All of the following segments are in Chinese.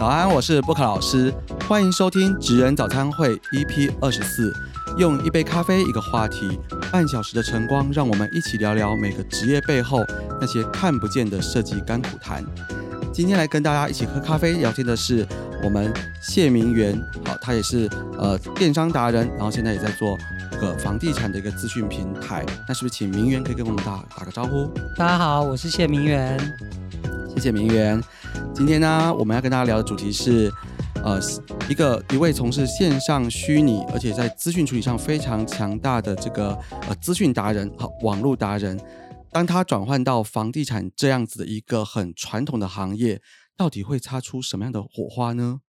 早安，我是布克老师，欢迎收听职人早餐会 EP 二十四。用一杯咖啡，一个话题，半小时的晨光，让我们一起聊聊每个职业背后那些看不见的设计甘苦谈。今天来跟大家一起喝咖啡聊天的是我们谢明元，好，他也是呃电商达人，然后现在也在做个房地产的一个资讯平台。那是不是请明元可以跟我们打打个招呼？大家好，我是谢明元。谢谢明元。今天呢，我们要跟大家聊的主题是，呃，一个一位从事线上虚拟，而且在资讯处理上非常强大的这个呃资讯达人，好，网络达人。当他转换到房地产这样子的一个很传统的行业，到底会擦出什么样的火花呢？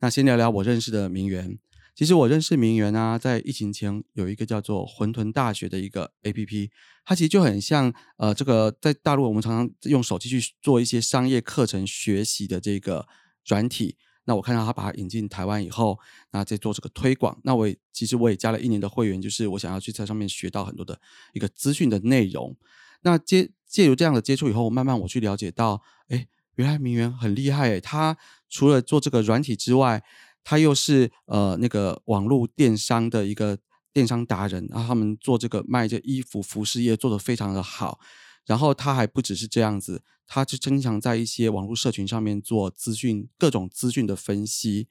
那先聊聊我认识的名媛。其实我认识名媛啊，在疫情前有一个叫做混沌大学的一个 A P P，它其实就很像呃，这个在大陆我们常常用手机去做一些商业课程学习的这个软体。那我看到他把它引进台湾以后，那在做这个推广。那我也其实我也加了一年的会员，就是我想要去在上面学到很多的一个资讯的内容。那接借由这样的接触以后，慢慢我去了解到，哎，原来名媛很厉害诶，他除了做这个软体之外，他又是呃那个网络电商的一个电商达人，然后他们做这个卖这衣服服饰业做得非常的好。然后他还不只是这样子，他就经常在一些网络社群上面做资讯各种资讯的分析。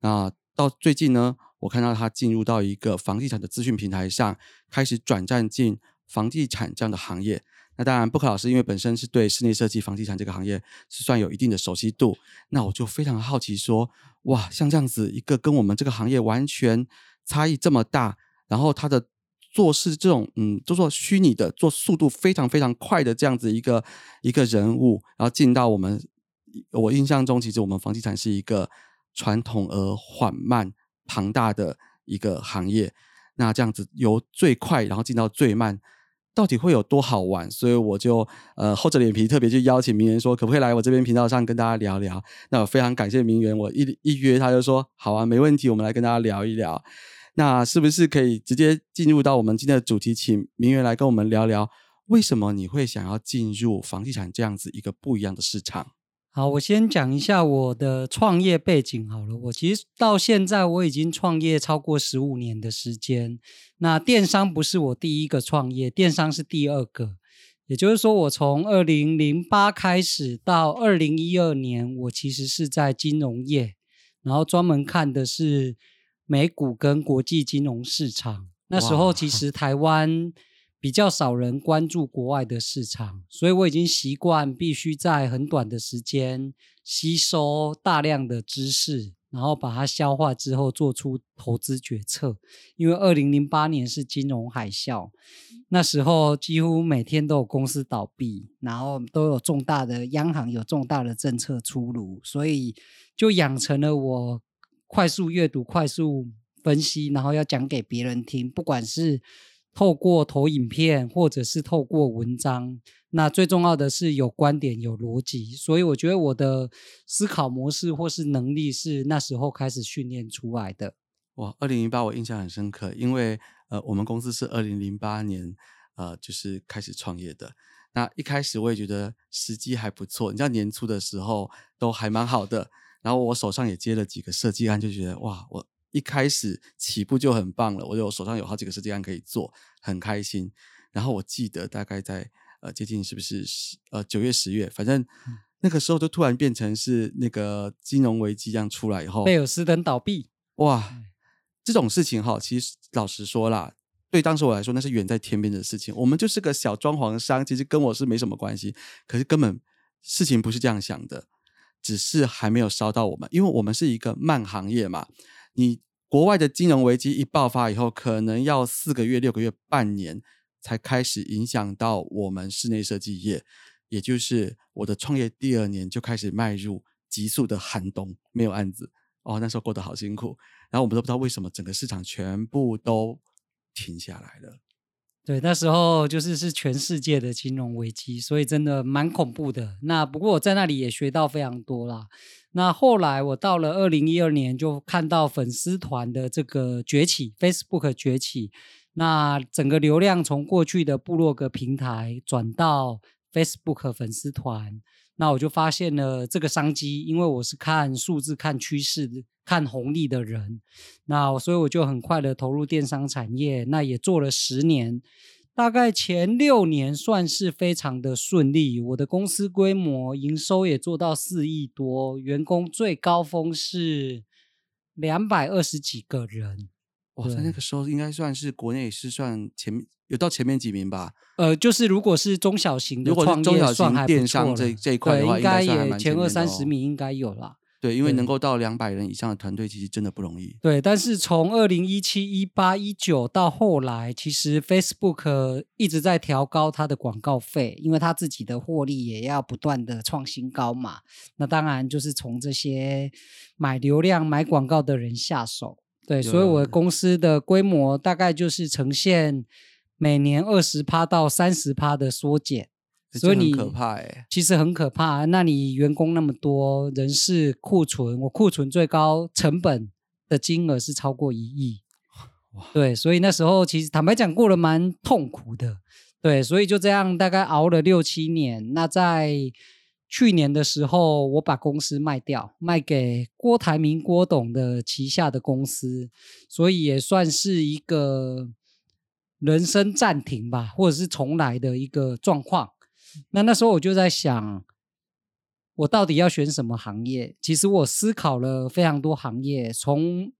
那到最近呢，我看到他进入到一个房地产的资讯平台上，开始转战进。房地产这样的行业，那当然，布克老师因为本身是对室内设计、房地产这个行业是算有一定的熟悉度，那我就非常好奇说，哇，像这样子一个跟我们这个行业完全差异这么大，然后他的做事这种，嗯，就做虚拟的，做速度非常非常快的这样子一个一个人物，然后进到我们，我印象中，其实我们房地产是一个传统而缓慢、庞大的一个行业，那这样子由最快然后进到最慢。到底会有多好玩？所以我就呃厚着脸皮特别去邀请名媛说，可不可以来我这边频道上跟大家聊聊？那我非常感谢名媛，我一一约他就说好啊，没问题，我们来跟大家聊一聊。那是不是可以直接进入到我们今天的主题，请明月来跟我们聊聊，为什么你会想要进入房地产这样子一个不一样的市场？好，我先讲一下我的创业背景好了。我其实到现在我已经创业超过十五年的时间。那电商不是我第一个创业，电商是第二个。也就是说，我从二零零八开始到二零一二年，我其实是在金融业，然后专门看的是美股跟国际金融市场。那时候其实台湾。比较少人关注国外的市场，所以我已经习惯必须在很短的时间吸收大量的知识，然后把它消化之后做出投资决策。因为二零零八年是金融海啸，那时候几乎每天都有公司倒闭，然后都有重大的央行有重大的政策出炉，所以就养成了我快速阅读、快速分析，然后要讲给别人听，不管是。透过投影片，或者是透过文章，那最重要的是有观点、有逻辑。所以我觉得我的思考模式或是能力是那时候开始训练出来的。哇，二零零八我印象很深刻，因为呃，我们公司是二零零八年呃就是开始创业的。那一开始我也觉得时机还不错，你知道年初的时候都还蛮好的。然后我手上也接了几个设计案，就觉得哇，我。一开始起步就很棒了，我就手上有好几个设计案可以做，很开心。然后我记得大概在呃接近是不是十呃九月十月，反正那个时候就突然变成是那个金融危机这样出来以后，贝尔斯登倒闭，哇，这种事情哈，其实老实说啦，对当时我来说那是远在天边的事情。我们就是个小装潢商，其实跟我是没什么关系。可是根本事情不是这样想的，只是还没有烧到我们，因为我们是一个慢行业嘛，你。国外的金融危机一爆发以后，可能要四个月、六个月、半年才开始影响到我们室内设计业，也就是我的创业第二年就开始迈入急速的寒冬，没有案子哦，那时候过得好辛苦。然后我们都不知道为什么整个市场全部都停下来了。对，那时候就是是全世界的金融危机，所以真的蛮恐怖的。那不过我在那里也学到非常多啦。那后来我到了二零一二年，就看到粉丝团的这个崛起，Facebook 崛起，那整个流量从过去的部落格平台转到 Facebook 粉丝团，那我就发现了这个商机，因为我是看数字、看趋势、看红利的人，那所以我就很快的投入电商产业，那也做了十年。大概前六年算是非常的顺利，我的公司规模营收也做到四亿多，员工最高峰是两百二十几个人。哇，在那个时候应该算是国内是算前面有到前面几名吧？呃，就是如果是中小型的创业，算还电商这这一块的话，应该也前二三十名应该有啦。对，因为能够到两百人以上的团队，其实真的不容易。对，但是从二零一七、一八、一九到后来，其实 Facebook 一直在调高它的广告费，因为它自己的获利也要不断的创新高嘛。那当然就是从这些买流量、买广告的人下手。对，所以我的公司的规模大概就是呈现每年二十趴到三十趴的缩减。所以你可怕哎，其实很可怕。那你员工那么多，人事库存，我库存最高成本的金额是超过一亿。对，所以那时候其实坦白讲过了蛮痛苦的。对，所以就这样大概熬了六七年。那在去年的时候，我把公司卖掉，卖给郭台铭郭董的旗下的公司，所以也算是一个人生暂停吧，或者是重来的一个状况。那那时候我就在想，我到底要选什么行业？其实我思考了非常多行业，从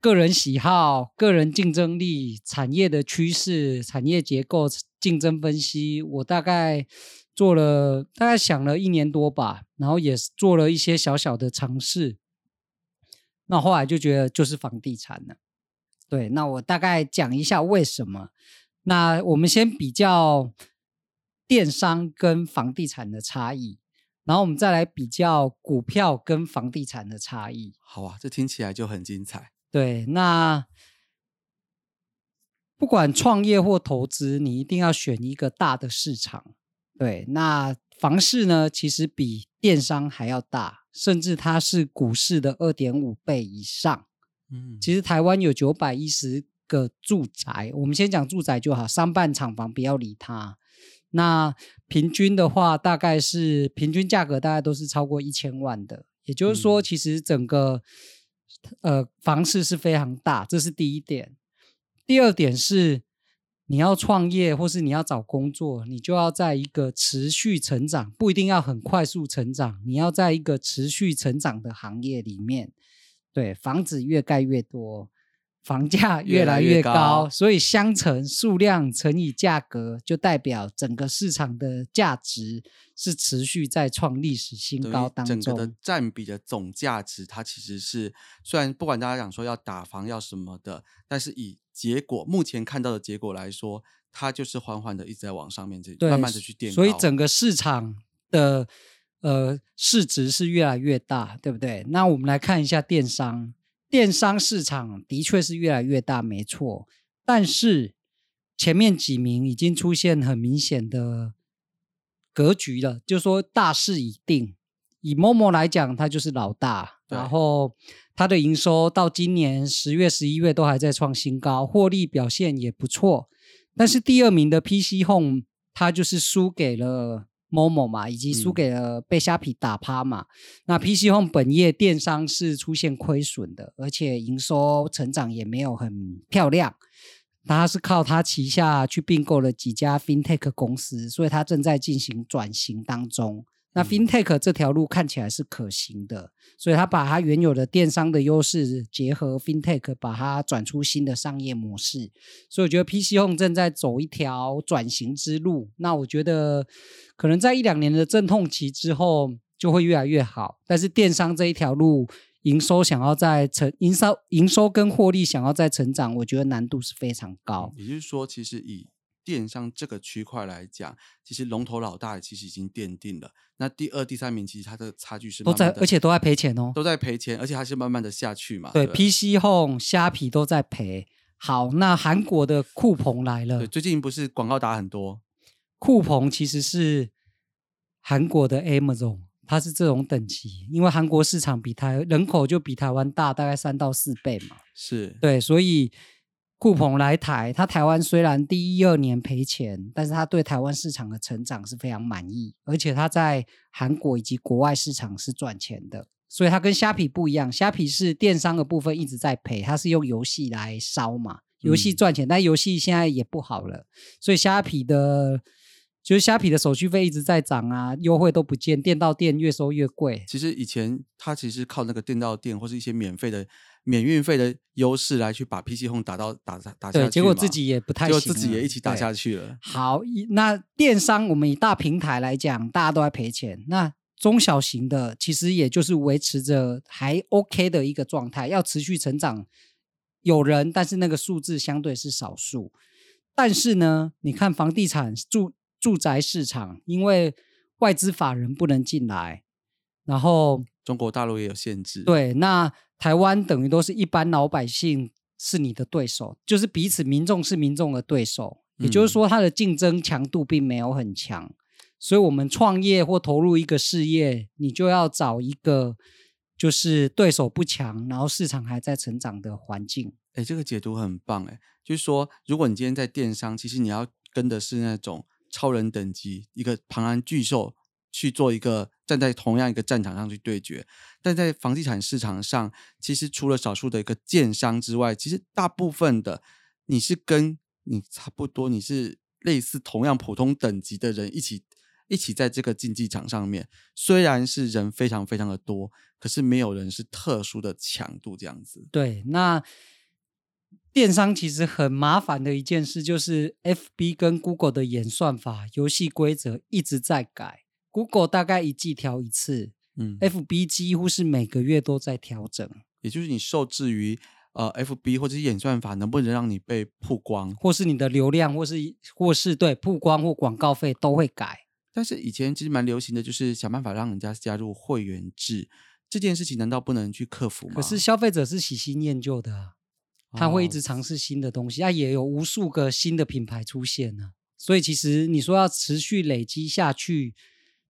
个人喜好、个人竞争力、产业的趋势、产业结构、竞争分析，我大概做了大概想了一年多吧，然后也做了一些小小的尝试。那后来就觉得就是房地产了。对，那我大概讲一下为什么。那我们先比较。电商跟房地产的差异，然后我们再来比较股票跟房地产的差异。好啊，这听起来就很精彩。对，那不管创业或投资，你一定要选一个大的市场。对，那房市呢，其实比电商还要大，甚至它是股市的二点五倍以上。嗯，其实台湾有九百一十个住宅，我们先讲住宅就好，商办厂房不要理它。那平均的话，大概是平均价格大概都是超过一千万的，也就是说，其实整个呃房市是非常大，这是第一点。第二点是，你要创业或是你要找工作，你就要在一个持续成长，不一定要很快速成长，你要在一个持续成长的行业里面，对，房子越盖越多。房价越来越高，所以相乘数量乘以价格，就代表整个市场的价值是持续在创历史新高当中。整个的占比的总价值，它其实是虽然不管大家讲说要打房要什么的，但是以结果目前看到的结果来说，它就是缓缓的一直在往上面，这慢慢的去垫。所以整个市场的呃市值是越来越大，对不对？那我们来看一下电商。电商市场的确是越来越大，没错。但是前面几名已经出现很明显的格局了，就说大势已定。以 Momo 来讲，它就是老大，然后它的营收到今年十月、十一月都还在创新高，获利表现也不错。但是第二名的 PC Home，它就是输给了。某某嘛，以及输给了被虾皮打趴嘛。那 PC Home 本业电商是出现亏损的，而且营收成长也没有很漂亮。他是靠他旗下去并购了几家 FinTech 公司，所以他正在进行转型当中。那 FinTech 这条路看起来是可行的，所以他把他原有的电商的优势结合 FinTech，把它转出新的商业模式。所以我觉得 PC Home 正在走一条转型之路。那我觉得可能在一两年的阵痛期之后就会越来越好。但是电商这一条路，营收想要在成营收营收跟获利想要在成长，我觉得难度是非常高。也就是说，其实以电商这个区块来讲，其实龙头老大其实已经奠定了。那第二、第三名其实它的差距是都在，而且都在赔钱哦，都在赔钱，而且还是慢慢的下去嘛。对，PC Home、虾皮都在赔。好，那韩国的酷鹏来了。对，最近不是广告打很多。酷鹏其实是韩国的 Amazon，它是这种等级，因为韩国市场比台人口就比台湾大大概三到四倍嘛。是对，所以。酷鹏来台，他台湾虽然第一二年赔钱，但是他对台湾市场的成长是非常满意，而且他在韩国以及国外市场是赚钱的。所以它跟虾皮不一样，虾皮是电商的部分一直在赔，它是用游戏来烧嘛，游戏赚钱，但游戏现在也不好了，所以虾皮的，就是虾皮的手续费一直在涨啊，优惠都不见，店到店越收越贵。其实以前它其实靠那个店到店或是一些免费的免运费的优势来去把 PC Home 打到打打下去，结果自己也不太，就自己也一起打下去了。好，那电商我们以大平台来讲，大家都在赔钱，那。中小型的其实也就是维持着还 OK 的一个状态，要持续成长，有人，但是那个数字相对是少数。但是呢，你看房地产住住宅市场，因为外资法人不能进来，然后中国大陆也有限制。对，那台湾等于都是一般老百姓是你的对手，就是彼此民众是民众的对手，也就是说，它的竞争强度并没有很强。所以，我们创业或投入一个事业，你就要找一个就是对手不强，然后市场还在成长的环境。哎，这个解读很棒哎，就是说，如果你今天在电商，其实你要跟的是那种超人等级，一个庞然巨兽去做一个站在同样一个战场上去对决。但在房地产市场上，其实除了少数的一个建商之外，其实大部分的你是跟你差不多，你是类似同样普通等级的人一起。一起在这个竞技场上面，虽然是人非常非常的多，可是没有人是特殊的强度这样子。对，那电商其实很麻烦的一件事，就是 F B 跟 Google 的演算法、游戏规则一直在改。Google 大概一季调一次，嗯，F B 几乎是每个月都在调整。也就是你受制于呃 F B 或者是演算法能不能让你被曝光，或是你的流量，或是或是对曝光或广告费都会改。但是以前其实蛮流行的，就是想办法让人家加入会员制这件事情，难道不能去克服吗？可是消费者是喜新厌旧的，他会一直尝试新的东西，啊，也有无数个新的品牌出现呢。所以其实你说要持续累积下去，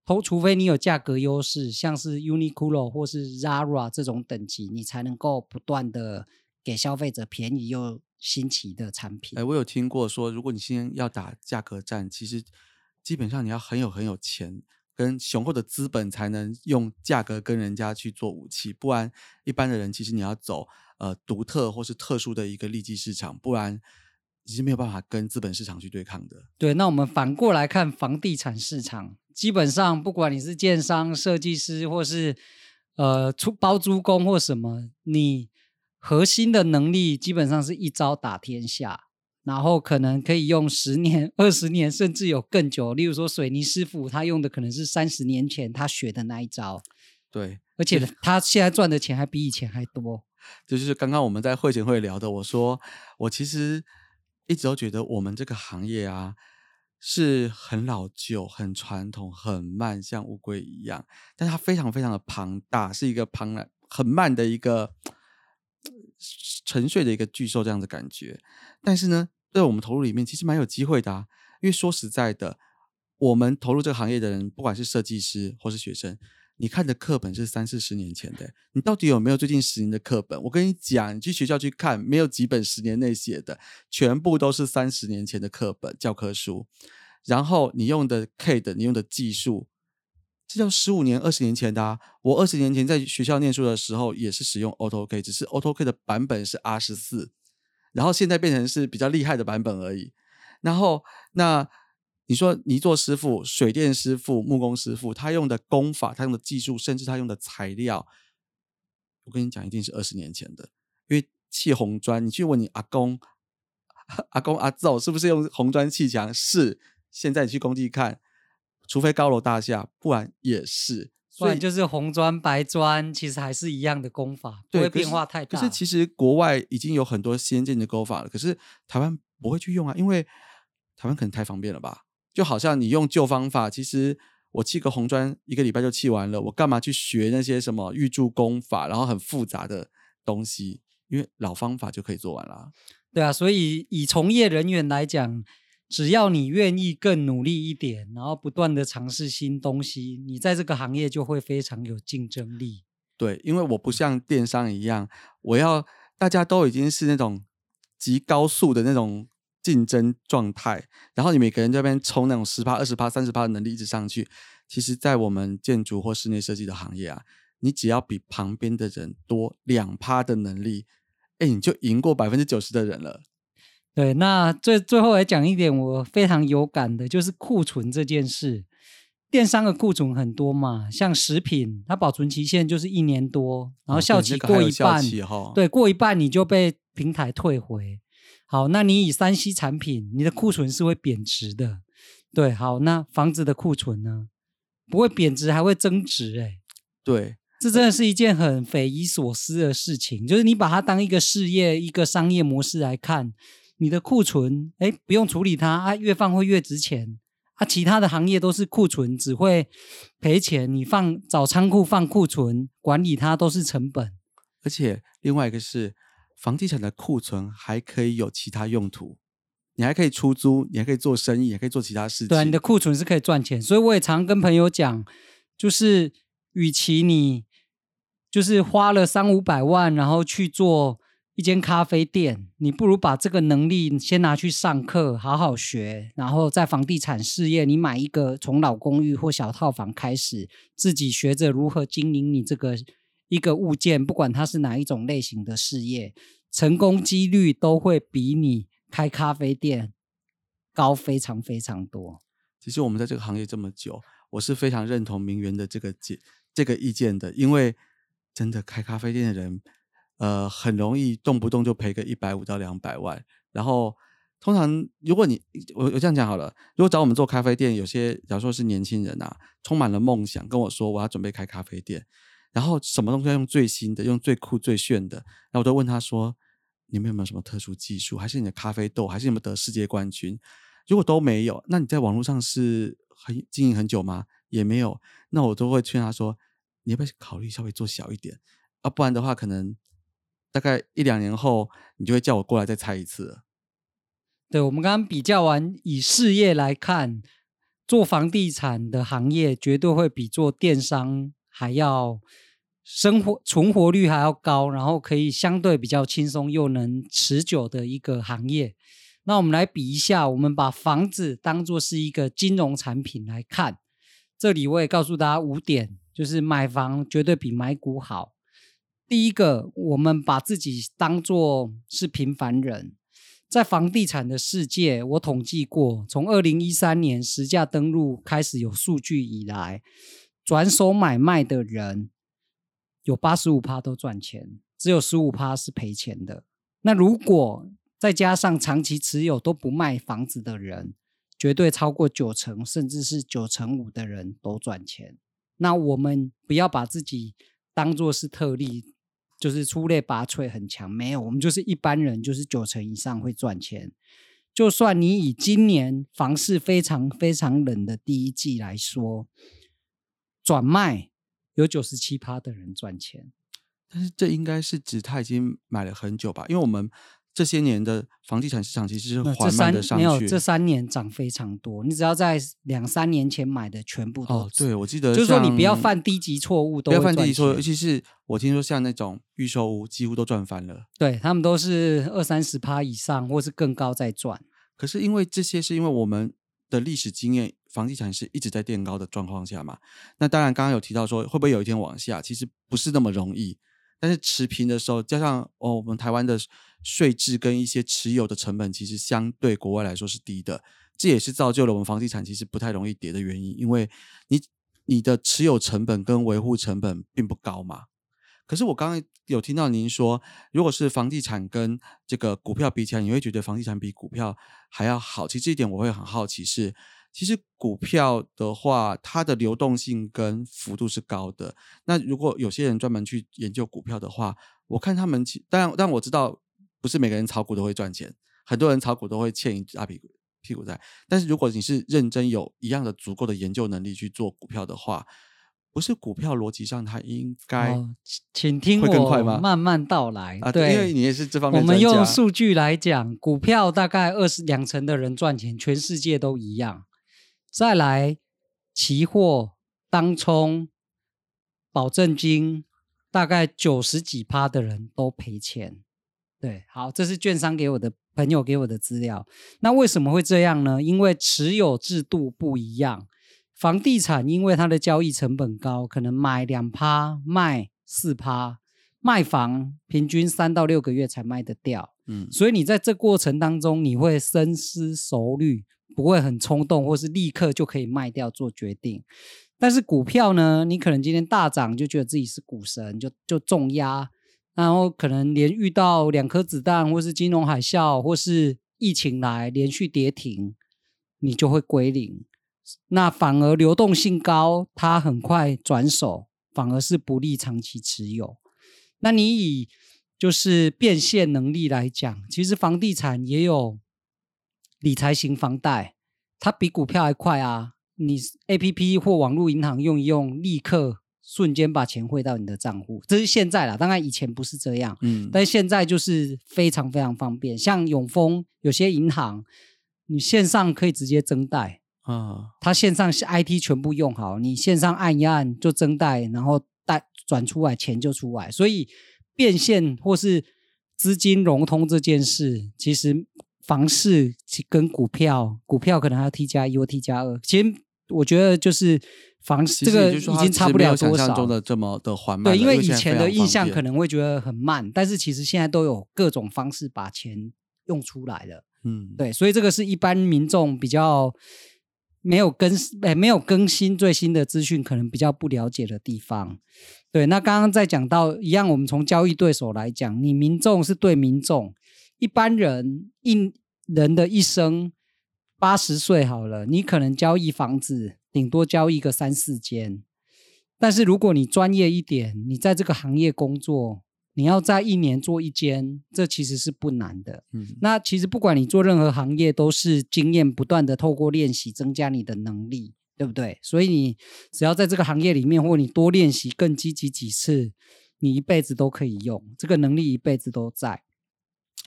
除除非你有价格优势，像是 Uniqlo 或是 Zara 这种等级，你才能够不断的给消费者便宜又新奇的产品。哎，我有听过说，如果你先要打价格战，其实。基本上你要很有很有钱跟雄厚的资本，才能用价格跟人家去做武器，不然一般的人其实你要走呃独特或是特殊的一个利基市场，不然你是没有办法跟资本市场去对抗的。对，那我们反过来看房地产市场，基本上不管你是建商、设计师，或是呃出包租公或什么，你核心的能力基本上是一招打天下。然后可能可以用十年、二十年，甚至有更久。例如说，水泥师傅他用的可能是三十年前他学的那一招，对，而且他现在赚的钱还比以前还多。就是刚刚我们在会前会聊的，我说我其实一直都觉得我们这个行业啊是很老旧、很传统、很慢，像乌龟一样，但它非常非常的庞大，是一个庞然很慢的一个沉睡的一个巨兽这样的感觉。但是呢？在我们投入里面，其实蛮有机会的啊。因为说实在的，我们投入这个行业的人，不管是设计师或是学生，你看的课本是三四十年前的，你到底有没有最近十年的课本？我跟你讲，你去学校去看，没有几本十年内写的，全部都是三十年前的课本教科书。然后你用的 K 的，你用的技术，这叫十五年、二十年前的啊。我二十年前在学校念书的时候，也是使用 AutoK，只是 AutoK 的版本是 R 十四。然后现在变成是比较厉害的版本而已。然后那你说泥作师傅、水电师傅、木工师傅，他用的工法、他用的技术，甚至他用的材料，我跟你讲，一定是二十年前的。因为砌红砖，你去问你阿公、阿公阿祖是不是用红砖砌墙？是。现在你去工地看，除非高楼大厦，不然也是。所以就是红砖白砖，其实还是一样的工法，不会变化太大。可是其实国外已经有很多先进的工法了，可是台湾不会去用啊，因为台湾可能太方便了吧？就好像你用旧方法，其实我砌个红砖一个礼拜就砌完了，我干嘛去学那些什么预铸工法，然后很复杂的东西？因为老方法就可以做完了。对啊，所以以从业人员来讲。只要你愿意更努力一点，然后不断的尝试新东西，你在这个行业就会非常有竞争力。对，因为我不像电商一样，我要大家都已经是那种极高速的那种竞争状态，然后你每个人这边冲那种十趴、二十趴、三十趴的能力一直上去。其实，在我们建筑或室内设计的行业啊，你只要比旁边的人多两趴的能力，哎，你就赢过百分之九十的人了。对，那最最后来讲一点，我非常有感的就是库存这件事。电商的库存很多嘛，像食品，它保存期限就是一年多，然后效期过一半，对，过一半你就被平台退回。好，那你以三 C 产品，你的库存是会贬值的。对，好，那房子的库存呢，不会贬值，还会增值。哎，对，这真的是一件很匪夷所思的事情。就是你把它当一个事业、一个商业模式来看，你的库存，哎，不用处理它，啊，越放会越值钱。啊，其他的行业都是库存，只会赔钱。你放找仓库放库存，管理它都是成本。而且另外一个是，房地产的库存还可以有其他用途，你还可以出租，你还可以做生意，也可以做其他事情。对，你的库存是可以赚钱。所以我也常跟朋友讲，就是与其你就是花了三五百万，然后去做。一间咖啡店，你不如把这个能力先拿去上课，好好学，然后在房地产事业，你买一个从老公寓或小套房开始，自己学着如何经营你这个一个物件，不管它是哪一种类型的事业，成功几率都会比你开咖啡店高非常非常多。其实我们在这个行业这么久，我是非常认同明媛的这个这这个意见的，因为真的开咖啡店的人。呃，很容易动不动就赔个一百五到两百万。然后，通常如果你我我这样讲好了，如果找我们做咖啡店，有些假如说是年轻人啊，充满了梦想，跟我说我要准备开咖啡店，然后什么东西要用最新的，用最酷最炫的，然后我都问他说，你们有没有什么特殊技术？还是你的咖啡豆？还是有没有得世界冠军？如果都没有，那你在网络上是很经营很久吗？也没有，那我都会劝他说，你要不要考虑稍微做小一点？啊，不然的话可能。大概一两年后，你就会叫我过来再猜一次。对，我们刚刚比较完，以事业来看，做房地产的行业绝对会比做电商还要生活存活率还要高，然后可以相对比较轻松又能持久的一个行业。那我们来比一下，我们把房子当做是一个金融产品来看，这里我也告诉大家五点，就是买房绝对比买股好。第一个，我们把自己当做是平凡人，在房地产的世界，我统计过，从二零一三年实价登录开始有数据以来，转手买卖的人有八十五趴都赚钱，只有十五趴是赔钱的。那如果再加上长期持有都不卖房子的人，绝对超过九成，甚至是九成五的人都赚钱。那我们不要把自己当做是特例。就是出类拔萃很强，没有，我们就是一般人，就是九成以上会赚钱。就算你以今年房市非常非常冷的第一季来说，转卖有九十七趴的人赚钱，但是这应该是指他已经买了很久吧？因为我们。这些年的房地产市场其实是缓慢的上去，没有这三年涨非常多。你只要在两三年前买的，全部都哦，对，我记得就是说你不要犯低级错误，不要犯低级错误。尤其是我听说像那种预售屋，几乎都赚翻了。对他们都是二三十趴以上，或是更高在赚。可是因为这些是因为我们的历史经验，房地产是一直在垫高的状况下嘛。那当然，刚刚有提到说会不会有一天往下，其实不是那么容易。但是持平的时候，加上哦，我们台湾的税制跟一些持有的成本，其实相对国外来说是低的，这也是造就了我们房地产其实不太容易跌的原因。因为你你的持有成本跟维护成本并不高嘛。可是我刚刚有听到您说，如果是房地产跟这个股票比起来，你会觉得房地产比股票还要好。其实这一点我会很好奇是。其实股票的话，它的流动性跟幅度是高的。那如果有些人专门去研究股票的话，我看他们，当然，但我知道不是每个人炒股都会赚钱，很多人炒股都会欠一大屁股屁股债。但是如果你是认真有一样的足够的研究能力去做股票的话，不是股票逻辑上它应该，请听我慢慢道来啊。对，因为你也是这方面。我们用数据来讲，股票大概二十两成的人赚钱，全世界都一样。再来，期货、当冲、保证金，大概九十几趴的人都赔钱。对，好，这是券商给我的朋友给我的资料。那为什么会这样呢？因为持有制度不一样。房地产因为它的交易成本高，可能买两趴卖四趴，卖房平均三到六个月才卖得掉。嗯，所以你在这过程当中，你会深思熟虑，不会很冲动，或是立刻就可以卖掉做决定。但是股票呢，你可能今天大涨，就觉得自己是股神，就就重压，然后可能连遇到两颗子弹，或是金融海啸，或是疫情来连续跌停，你就会归零。那反而流动性高，它很快转手，反而是不利长期持有。那你以就是变现能力来讲，其实房地产也有理财型房贷，它比股票还快啊！你 A P P 或网络银行用一用，立刻瞬间把钱汇到你的账户。这是现在啦，当然以前不是这样，嗯，但现在就是非常非常方便。像永丰有些银行，你线上可以直接增贷。啊，它线上是 IT 全部用好，你线上按一按就增贷，然后贷转出来钱就出来，所以变现或是资金融通这件事，其实房市跟股票，股票可能还要 T 加一或 T 加二，其实我觉得就是房市这个已经差不了多少。中的这么的缓慢，对，因为以前的印象可能会觉得很慢，但是其实现在都有各种方式把钱用出来了。嗯，对，所以这个是一般民众比较。没有更诶，没有更新最新的资讯，可能比较不了解的地方。对，那刚刚在讲到一样，我们从交易对手来讲，你民众是对民众，一般人一人的一生八十岁好了，你可能交易房子顶多交易个三四间，但是如果你专业一点，你在这个行业工作。你要在一年做一间，这其实是不难的。嗯，那其实不管你做任何行业，都是经验不断的透过练习增加你的能力，对不对？所以你只要在这个行业里面，或你多练习、更积极几次，你一辈子都可以用这个能力，一辈子都在。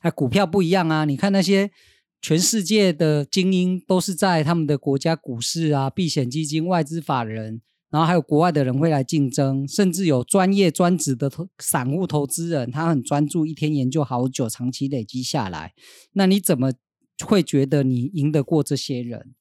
那股票不一样啊，你看那些全世界的精英，都是在他们的国家股市啊、避险基金、外资法人。然后还有国外的人会来竞争，甚至有专业专职的投散户投资人，他很专注，一天研究好久，长期累积下来。那你怎么会觉得你赢得过这些人？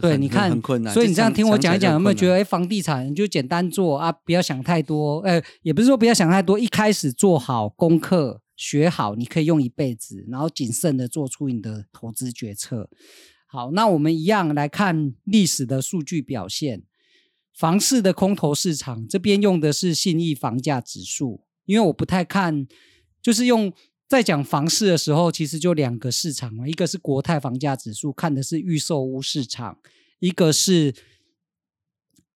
对，你看，所以你这样听我讲一讲，有没有觉得，哎，房地产就简单做啊，不要想太多。哎，也不是说不要想太多，一开始做好功课，学好，你可以用一辈子，然后谨慎的做出你的投资决策。好，那我们一样来看历史的数据表现。房市的空头市场这边用的是信义房价指数，因为我不太看，就是用在讲房市的时候，其实就两个市场嘛，一个是国泰房价指数，看的是预售屋市场；一个是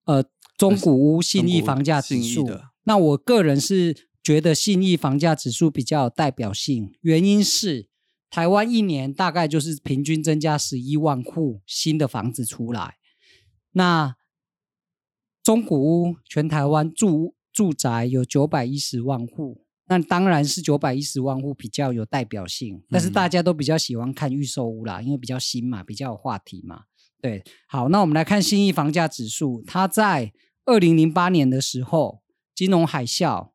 呃中古屋信义房价指数。那我个人是觉得信义房价指数比较有代表性，原因是台湾一年大概就是平均增加十一万户新的房子出来，那。中古屋全台湾住住宅有九百一十万户，那当然是九百一十万户比较有代表性，但是大家都比较喜欢看预售屋啦，因为比较新嘛，比较有话题嘛。对，好，那我们来看新义房价指数，它在二零零八年的时候，金融海啸，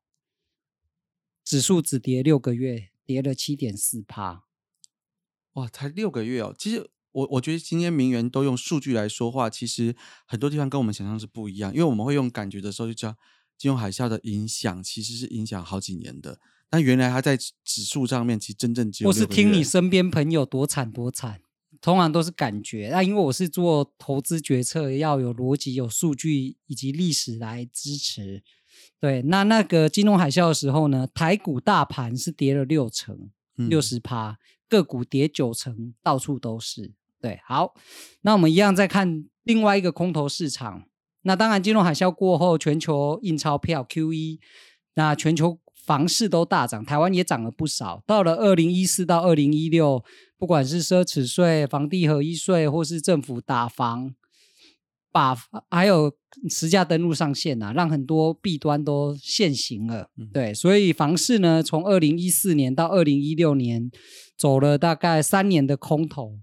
指数只跌六个月，跌了七点四趴，哇，才六个月哦，其实。我我觉得今天名媛都用数据来说话，其实很多地方跟我们想象是不一样。因为我们会用感觉的时候，就知道金融海啸的影响，其实是影响好几年的。但原来它在指数上面，其实真正只有。我是听你身边朋友多惨多惨，通常都是感觉。那因为我是做投资决策，要有逻辑、有数据以及历史来支持。对，那那个金融海啸的时候呢，台股大盘是跌了六成，六十趴，个股跌九成，到处都是。对，好，那我们一样再看另外一个空头市场。那当然，金融海啸过后，全球印钞票 QE，那全球房市都大涨，台湾也涨了不少。到了二零一四到二零一六，不管是奢侈税、房地合一税，或是政府打房，把还有实价登录上线啊，让很多弊端都现行了。对，所以房市呢，从二零一四年到二零一六年，走了大概三年的空头。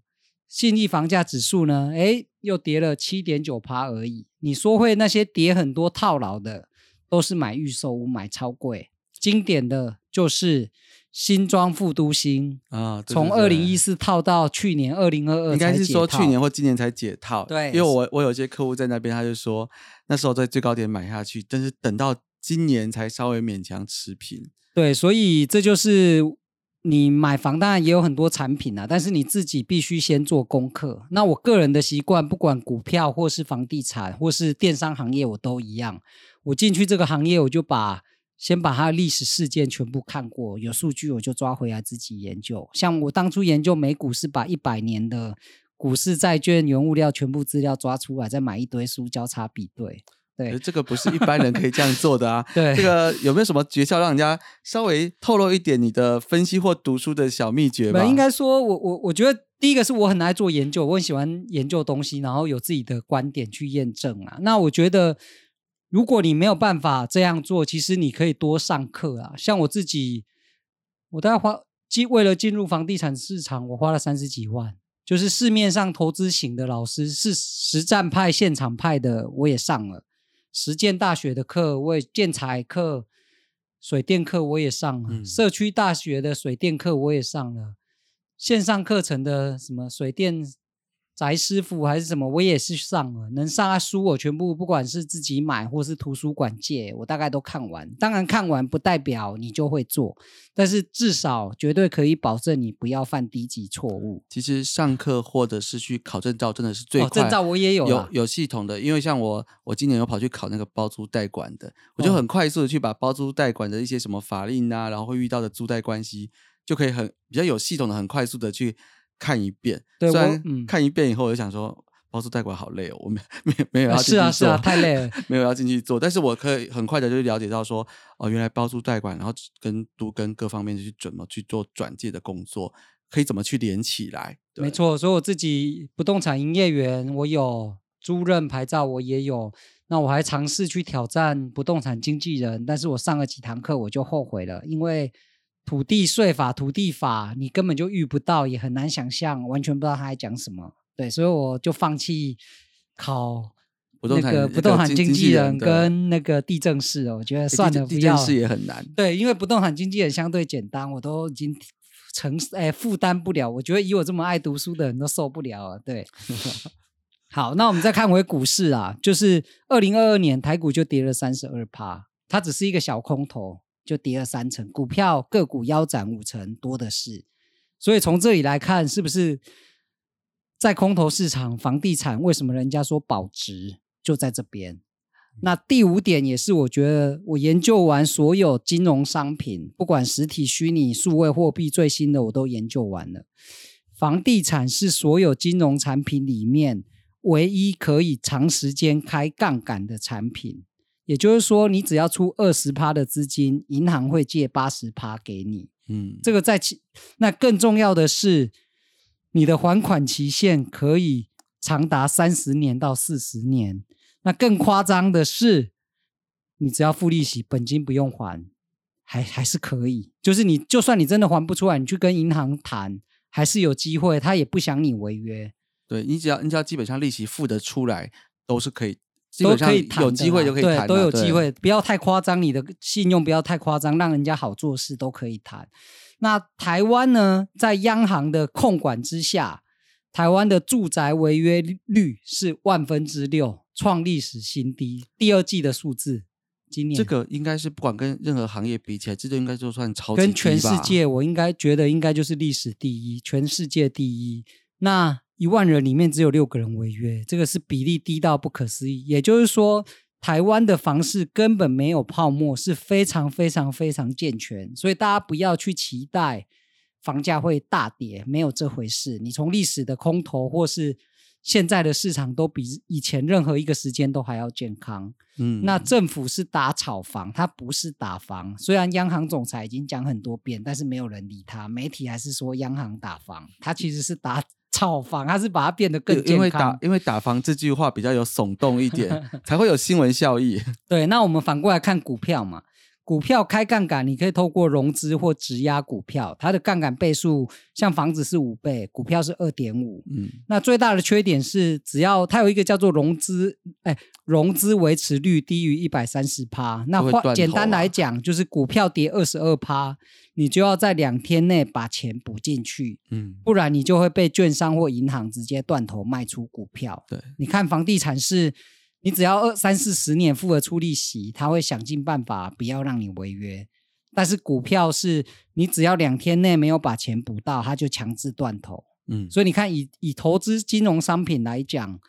信义房价指数呢？哎，又跌了七点九趴而已。你说会那些跌很多套牢的，都是买预售屋买超贵。经典的就是新庄副都心啊，从二零一四套到去年二零二二，应该是说去年或今年才解套。对因为我我有些客户在那边，他就说那时候在最高点买下去，但是等到今年才稍微勉强持平。对，所以这就是你买房，当然也有很多产品啊，但是你自己必须先做功课。那我个人的习惯，不管股票或是房地产或是电商行业，我都一样。我进去这个行业，我就把先把它的历史事件全部看过，有数据我就抓回来自己研究。像我当初研究美股，是把一百年的股市、债券、原物料全部资料抓出来，再买一堆书交叉比对。对这个不是一般人可以这样做的啊。对这个有没有什么诀窍，让人家稍微透露一点你的分析或读书的小秘诀吧？没应该说我我我觉得第一个是我很爱做研究，我很喜欢研究东西，然后有自己的观点去验证啊。那我觉得，如果你没有办法这样做，其实你可以多上课啊。像我自己，我大概花进为了进入房地产市场，我花了三十几万。就是市面上投资型的老师，是实战派、现场派的，我也上了。实践大学的课，我也建材课、水电课我也上了，嗯社区大学的水电课我也上了，线上课程的什么水电宅师傅还是什么，我也是上了。能上啊书我全部不管是自己买或是图书馆借，我大概都看完。当然看完不代表你就会做，但是至少绝对可以保证你不要犯低级错误。其实上课或者是去考证照，真的是最哦，快。证照我也有有有系统的，因为像我，我今年有跑去考那个包租代管的，我就哦很快速的去把包租代管的一些什么法令啊，然后会遇到的租贷关系，就可以很比较有系统的、很快速的去看一遍。对我虽然嗯看一遍以后，我就想说包租代管好累哦，我没没 没有要啊进去做，是啊是啊，太累了。没有要进去做，但是我可以很快的就了解到说，哦，原来包租代管，然后跟都跟各方面去怎么去做转介的工作，可以怎么去连起来。对没，错，所以我自己不动产营业员，我有租赁牌照，我也有。那我还尝试去挑战不动产经纪人，但是我上了几堂课我就后悔了，因为土地税法、土地法你根本就遇不到，也很难想象，完全不知道他在讲什么。对，所以我就放弃考那个不动产经经纪人跟那个地震士哦，我觉得算了，不要地地震。事也很难。对，因为不动产经纪人相对简单，我都已经承哎负担不了。我觉得以我这么爱读书的人都受不了了。对，好，那我们再看回股市啊，就是二零二二年台股就跌了三十二趴，它只是一个小空头，就跌了三成，股票个股腰斩五成，多的是。所以从这里来看，是不是在空头市场，房地产为什么人家说保值就在这边？那第五点也是我觉得我研究完所有金融商品，不管实体、虚拟、数位货币最新的我都研究完了。房地产是所有金融产品里面唯一可以长时间开杠杆的产品，也就是说，你只要出二十趴的资金，银行会借八十趴给你。嗯，这个在其那更重要的是，你的还款期限可以长达三十年到四十年。那更夸张的是，你只要付利息，本金不用还，还还是可以。就是你就算你真的还不出来，你去跟银行谈，还是有机会，他也不想你违约。对你只要你只要基本上利息付得出来，都是可以，基都本上可以谈有机会就可以谈都有机。会，不要太夸张，你的信用不要太夸张，让人家好做事都可以谈。那台湾呢，在央行的控管之下，台湾的住宅违约率是万分之六，创历史新低。第二季的数字，今年这个应该是不管跟任何行业比起来，这就应该就算超级跟全世界，我应该觉得应该就是历史第一，全世界第一。那一万人里面只有六个人违约，这个是比例低到不可思议。也就是说，台湾的房市根本没有泡沫，是非常非常非常健全。所以大家不要去期待房价会大跌，没有这回事。你从历史的空头或是现在的市场，都比以前任何一个时间都还要健康。嗯，那政府是打炒房，它不是打房。虽然央行总裁已经讲很多遍，但是没有人理他。媒体还是说央行打房，它其实是打炒房，它是把它变得更因因为健康打。因为打房这句话比较有耸动一点，才会有新闻效益。对，那我们反过来看股票嘛，股票开杠杆，你可以透过融资或质押股票，它的杠杆倍数像房子是五倍，股票是二点五。嗯，那最大的缺点是，只要它有一个叫做融资，哎，融资维持率低于一百三十趴。那简单啊来讲，就是股票跌二十二趴，你就要在两天内把钱补进去，嗯，不然你就会被券商或银行直接断头卖出股票。对，你看房地产是，你只要二三四十年付得出利息，他会想尽办法不要让你违约。但是股票是你只要两天内没有把钱补到，他就强制断头。嗯，所以你看以，以投资金融商品来讲，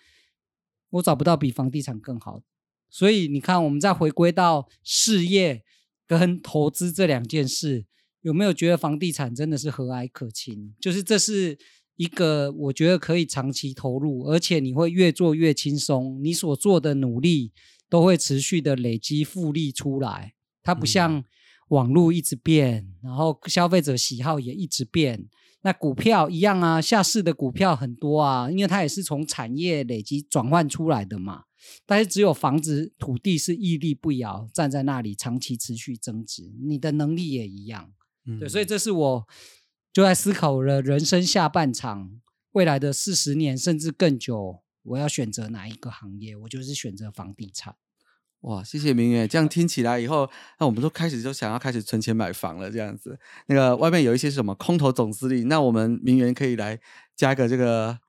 我找不到比房地产更好。所以你看，我们再回归到事业跟投资这两件事，有没有觉得房地产真的是和蔼可亲？就是这是一个我觉得可以长期投入，而且你会越做越轻松，你所做的努力都会持续的累积复利出来。它不像网络一直变，然后消费者喜好也一直变。那股票一样啊，下市的股票很多啊，因为它也是从产业累积转换出来的嘛。但是只有房子、土地是屹立不摇，站在那里长期持续增值。你的能力也一样，对，所以嗯这是我就在思考了人生下半场，未来的四十年甚至更久，我要选择哪一个行业？我就是选择房地产。哇，谢谢明远，这样听起来以后，那我们都开始就想要开始存钱买房了，这样子。那个外面有一些什么空头总司令，那我们明远可以来加个这个，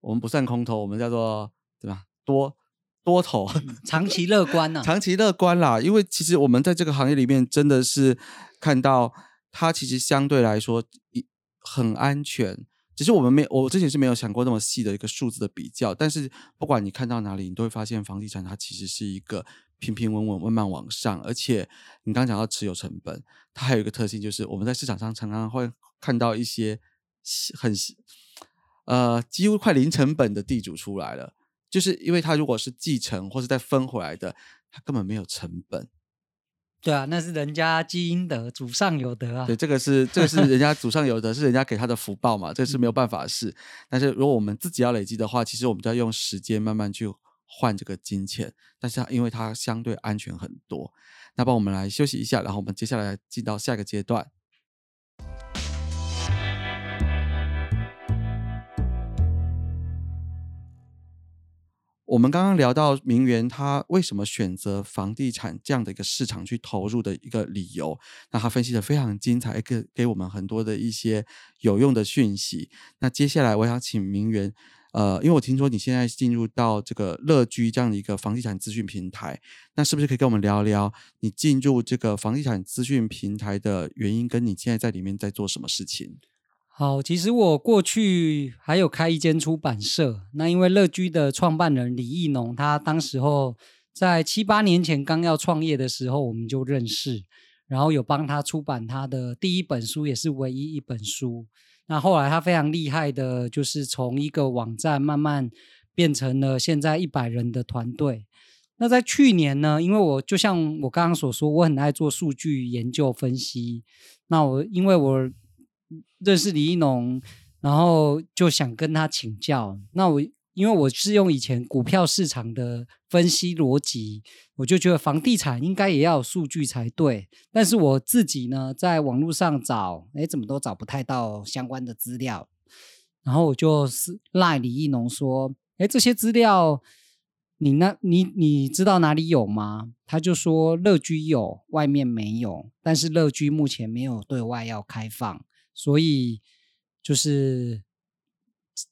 我们不算空头，我们叫做对吧？多多头，长期乐观啊、长期乐观啦。因为其实我们在这个行业里面真的是看到它其实相对来说一很安全。只是我们没，我之前是没有想过那么细的一个数字的比较，但是不管你看到哪里，你都会发现房地产它其实是一个平平稳稳、慢慢往上，而且你刚讲到持有成本，它还有一个特性就是我们在市场上常常会看到一些很呃几乎快零成本的地主出来了，就是因为他如果是继承或是再分回来的，他根本没有成本。对啊，那是人家积阴德，祖上有德啊对，。这个是这个是人家祖上有德，是人家给他的福报嘛，这是没有办法的事。但是如果我们自己要累积的话，其实我们就要用时间慢慢去换这个金钱，但是它因为它相对安全很多。那帮我们来休息一下，然后我们接下来进到下一个阶段。我们刚刚聊到名媛他为什么选择房地产这样的一个市场去投入的一个理由，那他分析的非常精彩，给给我们很多的一些有用的讯息。那接下来我想请名媛，呃，因为我听说你现在进入到这个乐居这样的一个房地产资讯平台，那是不是可以跟我们聊聊你进入这个房地产资讯平台的原因，跟你现在在里面在做什么事情？好，其实我过去还有开一间出版社，那因为乐居的创办人李义农，他当时候在七八年前刚要创业的时候，我们就认识，然后有帮他出版他的第一本书，也是唯一一本书。那后来他非常厉害的，就是从一个网站慢慢变成了现在一百人的团队。那在去年呢，因为我就像我刚刚所说，我很爱做数据研究分析。那我因为我认识李一农，然后就想跟他请教。那我因为我是用以前股票市场的分析逻辑，我就觉得房地产应该也要有数据才对。但是我自己呢，在网络上找，哎，怎么都找不太到相关的资料。然后我就是赖李一农说，哎，这些资料你那，你你知道哪里有吗？他就说乐居有，外面没有，但是乐居目前没有对外要开放。所以就是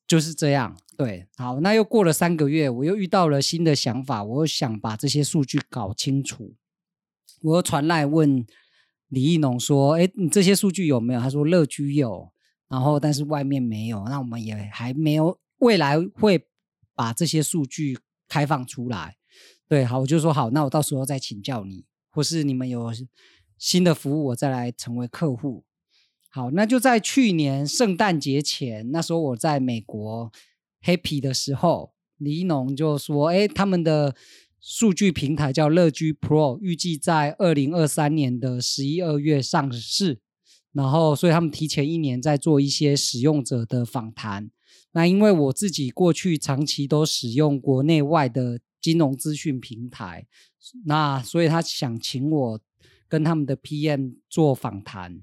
就是这样，对，好，那又过了三个月，我又遇到了新的想法，我又想把这些数据搞清楚，我又传来问李义农说：“哎，你这些数据有没有？”他说：“乐居有，然后但是外面没有，那我们也还没有，未来会把这些数据开放出来。”对，好，我就说好，那我到时候再请教你，或是你们有新的服务，我再来成为客户。好，那就在去年圣诞节前，那时候我在美国 happy 的时候，李一农就说：“哎，他们的数据平台叫乐居 Pro，预计在二零二三年的十一二月上市。然后，所以他们提前一年在做一些使用者的访谈。那因为我自己过去长期都使用国内外的金融资讯平台，那所以他想请我跟他们的 PM 做访谈。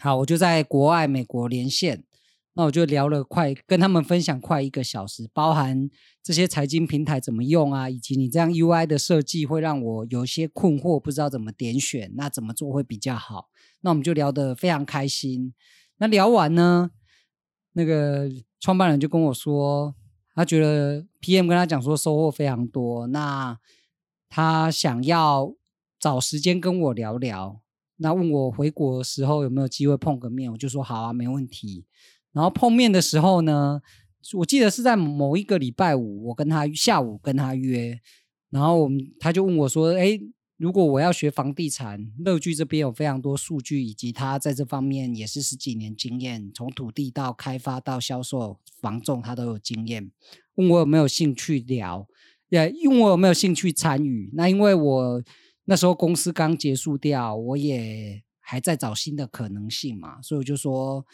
好，我就在国外美国连线，那我就聊了快跟他们分享快一个小时，包含这些财经平台怎么用啊，以及你这样 UI 的设计会让我有些困惑，不知道怎么点选，那怎么做会比较好？那我们就聊得非常开心。那聊完呢，那个创办人就跟我说，他觉得 PM 跟他讲说收获非常多，那他想要找时间跟我聊聊。那问我回国的时候有没有机会碰个面，我就说好啊，没问题。然后碰面的时候呢，我记得是在某一个礼拜五，我跟他下午跟他约，然后他就问我说：“哎，如果我要学房地产，乐居这边有非常多数据，以及他在这方面也是十几年经验，从土地到开发到销售房仲，他都有经验。问我有没有兴趣聊，也问我有没有兴趣参与。那因为我。那时候公司刚结束掉，我也还在找新的可能性嘛，所以我就说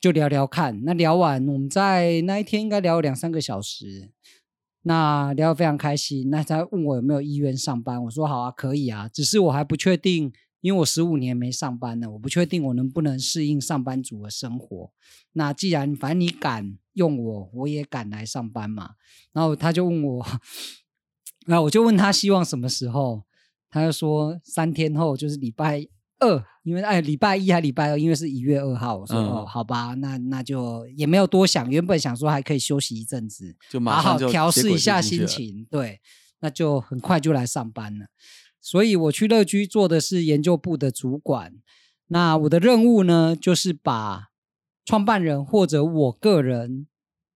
就聊聊看。那聊完，我们在那一天应该聊了两三个小时，那聊得非常开心。那他问我有没有意愿上班，我说好啊，可以啊，只是我还不确定，因为我十五年没上班了，我不确定我能不能适应上班族的生活。那既然反正你敢用我，我也敢来上班嘛。然后他就问我，那我就问他希望什么时候。他就说三天后就是礼拜二，因为哎礼拜一还礼拜二，因为是一月二号。我说哦，好吧，那那就也没有多想，原本想说还可以休息一阵子，就好好调试一下心情。对，那就很快就来上班了。所以我去乐居做的是研究部的主管。那我的任务呢，就是把创办人或者我个人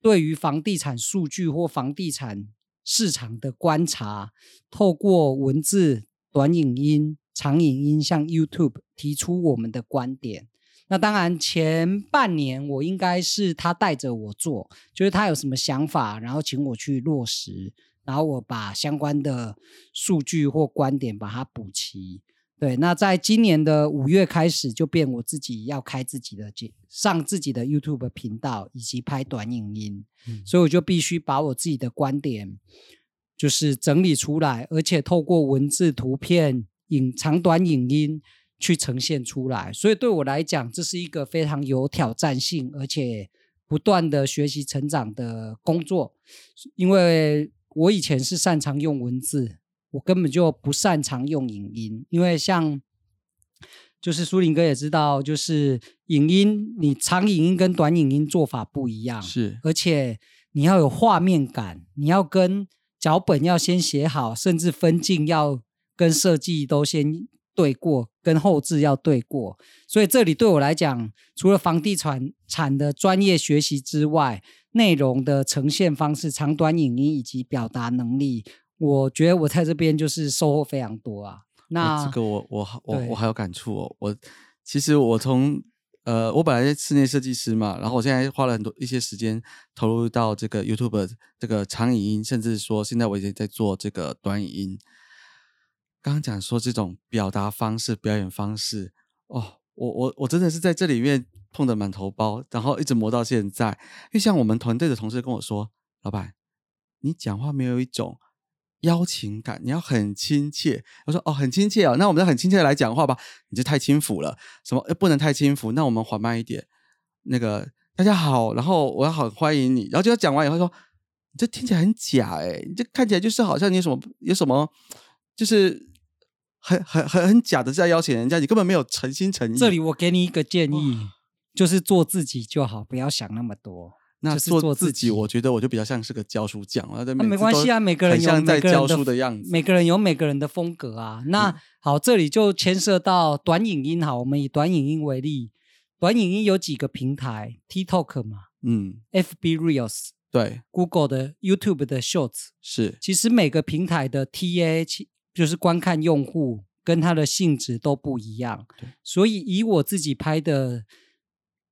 对于房地产数据或房地产市场的观察，透过文字。短影音、长影音向 YouTube 提出我们的观点。那当然，前半年我应该是他带着我做，就是他有什么想法，然后请我去落实，然后我把相关的数据或观点把它补齐。对，那在今年的五月开始，就变我自己要开自己的节，上自己的 YouTube 频道，以及拍短影音，所以我就必须把我自己的观点。就是整理出来，而且透过文字、图片、影长短影音去呈现出来，所以对我来讲，这是一个非常有挑战性，而且不断的学习成长的工作。因为我以前是擅长用文字，我根本就不擅长用影音。因为像就是苏林哥也知道，就是影音，你长影音跟短影音做法不一样，是，而且你要有画面感，你要跟。脚本要先写好，甚至分镜要跟设计都先对过，跟后置要对过。所以这里对我来讲，除了房地产产的专业学习之外，内容的呈现方式、长短影音以及表达能力，我觉得我在这边就是收获非常多啊。那这个我我我我还有感触哦。我其实我从。呃，我本来是室内设计师嘛，然后我现在花了很多一些时间投入到这个 YouTube 这个长影音，甚至说现在我已经在做这个短影音。刚刚讲说这种表达方式、表演方式，哦，我我我真的是在这里面碰的满头包，然后一直磨到现在。因为像我们团队的同事跟我说，老板，你讲话没有一种。邀请感，你要很亲切。我说哦，很亲切哦，那我们就很亲切的来讲话吧。你就太轻浮了，什么不能太轻浮？那我们缓慢一点。那个大家好，然后我要很欢迎你，然后就要讲完以后说，你这听起来很假哎，你这看起来就是好像你有什么有什么，就是很很很很假的在邀请人家，你根本没有诚心诚意。这里我给你一个建议，就是做自己就好，不要想那么多。那做自己，我觉得我就比较像是个教书匠啊。那没关系啊，每个人有每个人的样子，每个人有每个人的风格啊。那好，这里就牵涉到短影音。好，我们以短影音为例，短影音有几个平台，TikTok 嘛，嗯，FB Reels，对，Google 的 YouTube 的 Shorts 是。其实每个平台的 TA 就是观看用户跟它的性质都不一样。所以以我自己拍的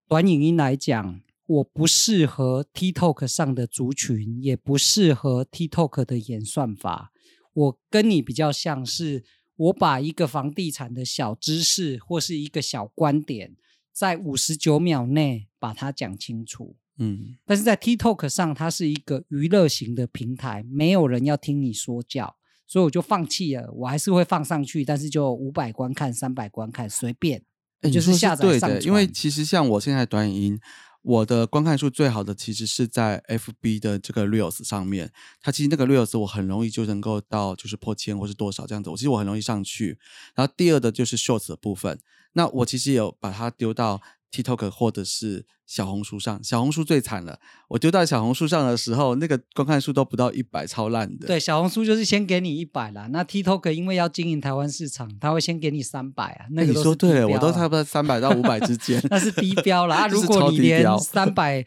短影音来讲。我不适合 TikTok 上的族群，也不适合 TikTok 的演算法。我跟你比较像是，我把一个房地产的小知识或是一个小观点，在五十九秒内把它讲清楚。嗯，但是在 TikTok 上，它是一个娱乐型的平台，没有人要听你说教，所以我就放弃了。我还是会放上去，但是就五百观看、三百观看随便，就是下载上对的。因为其实像我现在短影音。我的观看数最好的其实是在 FB 的这个 Reels 上面，它其实那个 Reels 我很容易就能够到就是破千或是多少这样子，我其实我很容易上去。然后第二的就是 Shorts 的部分，那我其实有把它丢到。TikTok 或者是小红书上，小红书最惨了。我丢到小红书上的时候，那个观看数都不到一百，超烂的。对，小红书就是先给你一百啦。那 TikTok 因为要经营台湾市场，他会先给你三百啊。那你说对了，我都差不多三百到五百之间。那是低标啦。如果你连三百，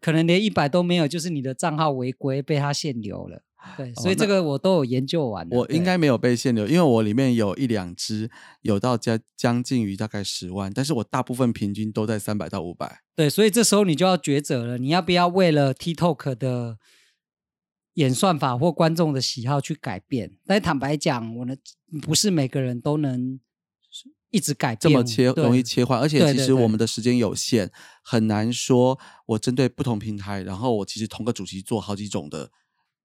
可能连一百都没有，就是你的账号违规被他限流了。对，所以这个我都有研究完。我应该没有被限流，因为我里面有一两只有到将将近于大概十万，但是我大部分平均都在三百到五百。对，所以这时候你就要抉择了，你要不要为了 TikTok 的演算法或观众的喜好去改变？但坦白讲，我呢不是每个人都能一直改变，这么切容易切换，而且其实我们的时间有限，很难说我针对不同平台，然后我其实同个主题做好几种的。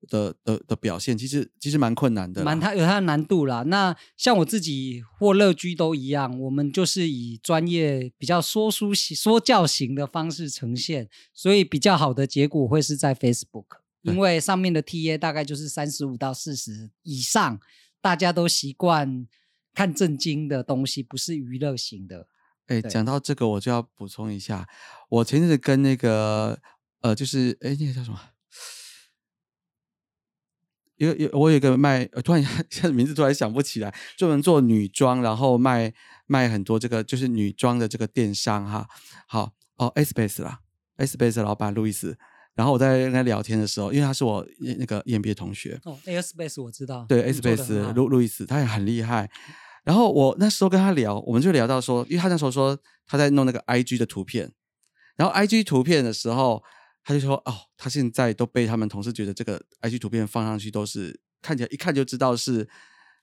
的的的表现其实其实蛮困难的，蛮它有它的难度啦。那像我自己或乐居都一样，我们就是以专业比较说书型、说教型的方式呈现，所以比较好的结果会是在 Facebook，因为上面的 TA 大概就是三十五到四十以上，大家都习惯看正经的东西，不是娱乐型的。哎，讲到这个，我就要补充一下，我前阵子跟那个呃，就是哎，那个叫什么？有有，我有一个卖，突然 现在名字突然想不起来，专门做女装，然后卖卖很多这个就是女装的这个电商哈。好哦，Space 啦，Space 老板路易斯。然后我在跟他聊天的时候，因为他是我那个 EMBA 同学。哦 Base 我知道。对 Base 路路易斯，他也很厉害。然后我那时候跟他聊，我们就聊到说，因为他那时候说他在弄那个 IG 的图片，然后 IG 图片的时候。他就说：“哦，他现在都被他们同事觉得这个 IG 图片放上去都是看起来一看就知道是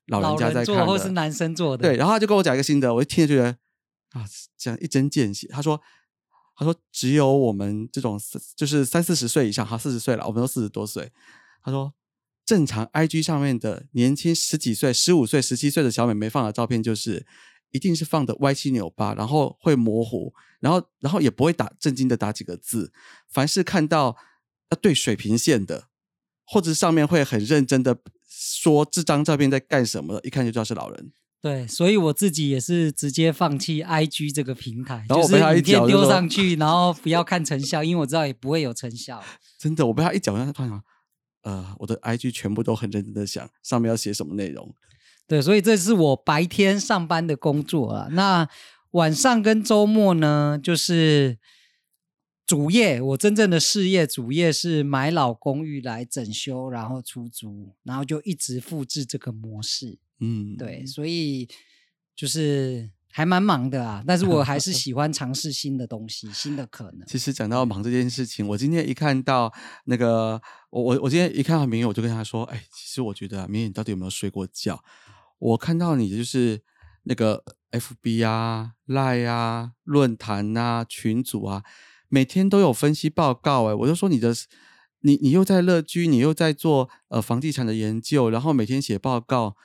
老人家在看的，或是男生做的。对，然后他就跟我讲一个心得，我一听就觉得啊，这样一针见血。他说：他说只有我们这种就是三四十岁以上，哈，四十岁了，我们都四十多岁。他说正常 IG 上面的年轻十几岁、十五岁、十七岁的小美眉放的照片就是。”一定是放的歪七扭八，然后会模糊，然后然后也不会打正经的打几个字。凡是看到要对水平线的，或者上面会很认真的说这张照片在干什么，一看就知道是老人。对，所以我自己也是直接放弃 IG 这个平台，然后我被他一脚丢上去，然后不要看成效，因为我知道也不会有成效。真的，我被他一脚，他突然呃，我的 IG 全部都很认真的想上面要写什么内容。对，所以这是我白天上班的工作啊。那晚上跟周末呢，就是主业。我真正的事业主业是买老公寓来整修，然后出租，然后就一直复制这个模式。嗯，对，所以就是还蛮忙的啊。但是我还是 喜欢尝试新的东西，新的可能。其实讲到忙这件事情，我今天一看到那个，我我我今天一看到明远，我就跟他说：“哎，其实我觉得啊明远，你到底有没有睡过觉？”我看到你就是那个 F B 啊、Line 啊、论坛啊、群组啊，每天都有分析报告。哎，我就说你的，你你又在乐居，你又在做呃房地产的研究，然后每天写报告，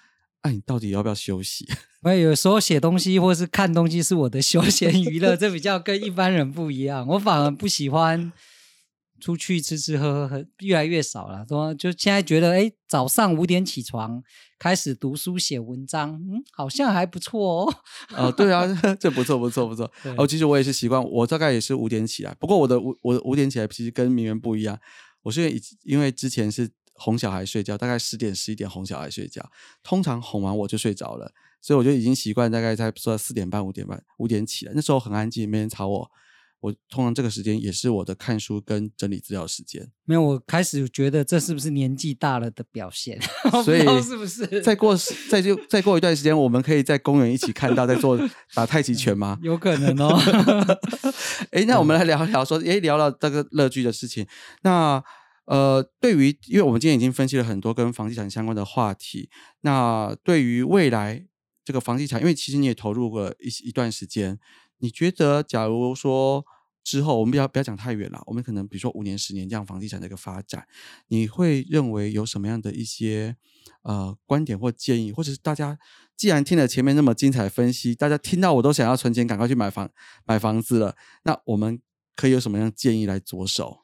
哎，你到底要不要休息？我有时候写东西或是看东西是我的休闲娱乐，这比较跟一般人不一样。我反而不喜欢。出去吃吃喝喝，越来越少了。说就现在觉得，哎，早上五点起床，开始读书写文章，嗯，好像还不错哦。哦，对啊，这不错，不错，不错。哦，其实我也是习惯，我大概也是五点起来。不过我的五我五点起来其实跟名媛不一样。我是因为之前是哄小孩睡觉，大概十点十一点哄小孩睡觉，通常哄完我就睡着了，所以我就已经习惯大概在说四点半五点半五点起来，那时候很安静，没人吵我。我通常这个时间也是我的看书跟整理资料时间。没有，我开始觉得这是不是年纪大了的表现？所以是不是 再过再就再过一段时间，我们可以在公园一起看到在做 打太极拳吗？有可能哦。哎，那我们来聊一聊，说哎，聊聊这个乐剧的事情。那呃，对于因为我们今天已经分析了很多跟房地产相关的话题，那对于未来这个房地产，因为其实你也投入过一一段时间。你觉得，假如说之后，我们不要不要讲太远了，我们可能比如说五年、十年这样房地产的一个发展，你会认为有什么样的一些呃观点或建议，或者是大家既然听了前面那么精彩分析，大家听到我都想要存钱，赶快去买房买房子了，那我们可以有什么样建议来着手？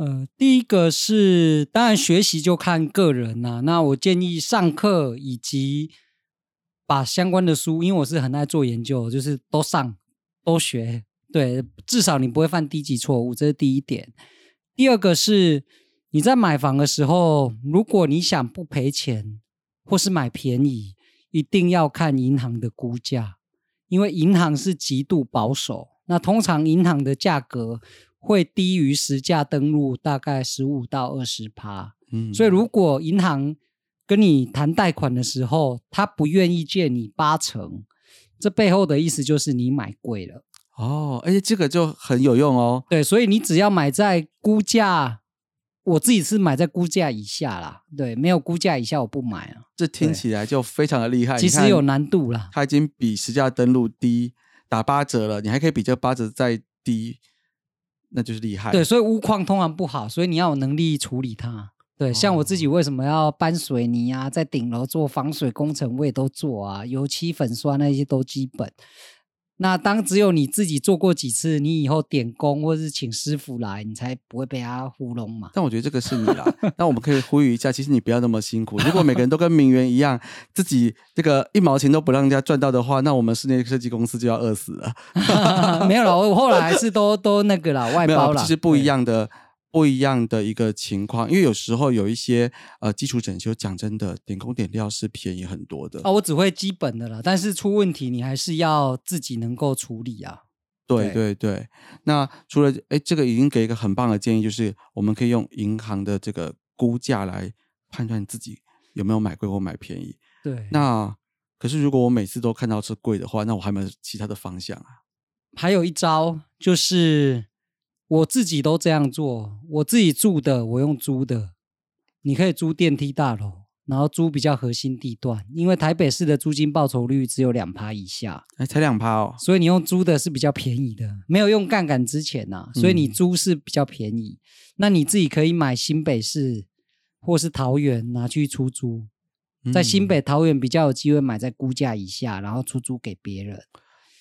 呃，第一个是当然学习就看个人呐、那我建议上课以及把相关的书，因为我是很爱做研究，就是都上都学，对，至少你不会犯低级错误，这是第一点。第二个是你在买房的时候，如果你想不赔钱或是买便宜，一定要看银行的估价，因为银行是极度保守。那通常银行的价格会低于实价登录大概十五到二十趴，嗯，所以如果银行跟你谈贷款的时候，他不愿意借你八成，这背后的意思就是你买贵了。哦，而且这个就很有用哦。对，所以你只要买在估价，我自己是买在估价以下啦。对，没有估价以下我不买啊。这听起来就非常的厉害。其实有难度啦。它已经比实价登录低打八折了，你还可以比这八折再低，那就是厉害。对，所以屋况通常不好，所以你要有能力处理它。对，像我自己为什么要搬水泥啊，在顶楼做防水工程，我也都做啊，油漆粉刷那些都基本。那当只有你自己做过几次，你以后点工或是请师傅来，你才不会被他糊弄嘛。但我觉得这个是你啦，那我们可以呼吁一下，其实你不要那么辛苦。如果每个人都跟名媛一样，自己这个一毛钱都不让人家赚到的话，那我们室内设计公司就要饿死了。没有了，我后来还是都都那个啦，外，包了。其实不一对。样的。不一样的一个情况，因为有时候有一些呃基础整修，讲真的，点工点料是便宜很多的。哦，我只会基本的啦，但是出问题你还是要自己能够处理啊。对对对对，那除了哎，这个已经给一个很棒的建议，就是我们可以用银行的这个估价来判断自己有没有买贵或买便宜。对，那可是如果我每次都看到是贵的话，那我还有没有其他的方向啊？还有一招就是我自己都这样做，我自己住的我用租的，你可以租电梯大楼，然后租比较核心地段，因为台北市的租金报酬率只有两趴以下，哎，才两趴哦。所以你用租的是比较便宜的，没有用杠杆之前呐、所以你嗯租是比较便宜。那你自己可以买新北市或是桃园拿去出租，在新嗯北、桃园比较有机会买在估价以下，然后出租给别人。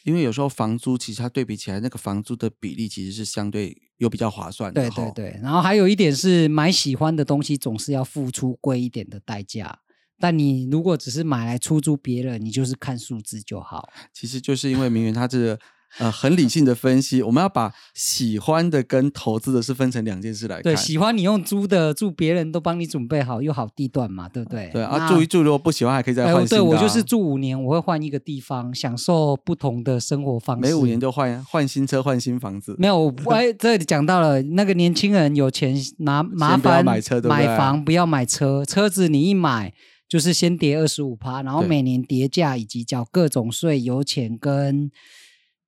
因为有时候房租其实它对比起来，那个房租的比例其实是相对又比较划算的。对对，对，然后还有一点是买喜欢的东西总是要付出贵一点的代价。但你如果只是买来出租别人，你就是看数字就好。其实就是因为明媛他这个呃很理性的分析，我们要把喜欢的跟投资的是分成两件事来看。对，喜欢你用租的，住别人都帮你准备好，又好地段嘛，对不对？对啊，住一住，如果不喜欢还可以再哎，换新的、啊对我就是住五年，我会换一个地方，享受不同的生活方式。每五年就换换新车换新房子。没有，我 哎，这里讲到了那个年轻人有钱拿麻先不要烦买车对不对买房不要买车，车子你一买就是先跌二十五趴，然后每年叠价以及缴各种税、油钱跟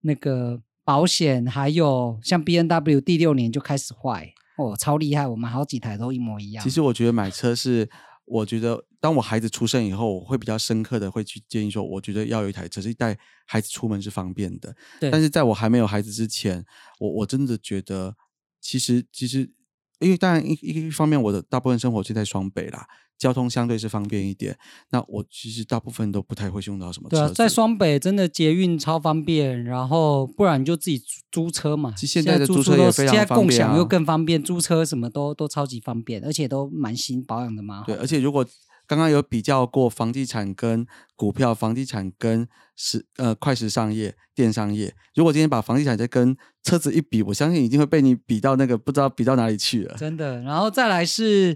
那个保险，还有像 B N W 第六年就开始坏哦，超厉害，我们好几台都一模一样。其实我觉得买车是，我觉得当我孩子出生以后，我会比较深刻的会去建议说，我觉得要有一台车，是带孩子出门是方便的。对，但是在我还没有孩子之前，我我真的觉得，其实其实，因为当然一一一方面，我的大部分生活就在双北啦，交通相对是方便一点。那我其实大部分都不太会用到什么车。对啊，在双北真的捷运超方便，然后不然你就自己租租车嘛。其实现在的租车都也非常现在方便啊共享又更方便，租车什么都都超级方便，而且都蛮新，保养的蛮好。对，而且如果刚刚有比较过房地产跟股票，房地产跟时呃快时尚业、电商业，如果今天把房地产再跟车子一比，我相信一定会被你比到那个不知道比到哪里去了。真的。然后再来是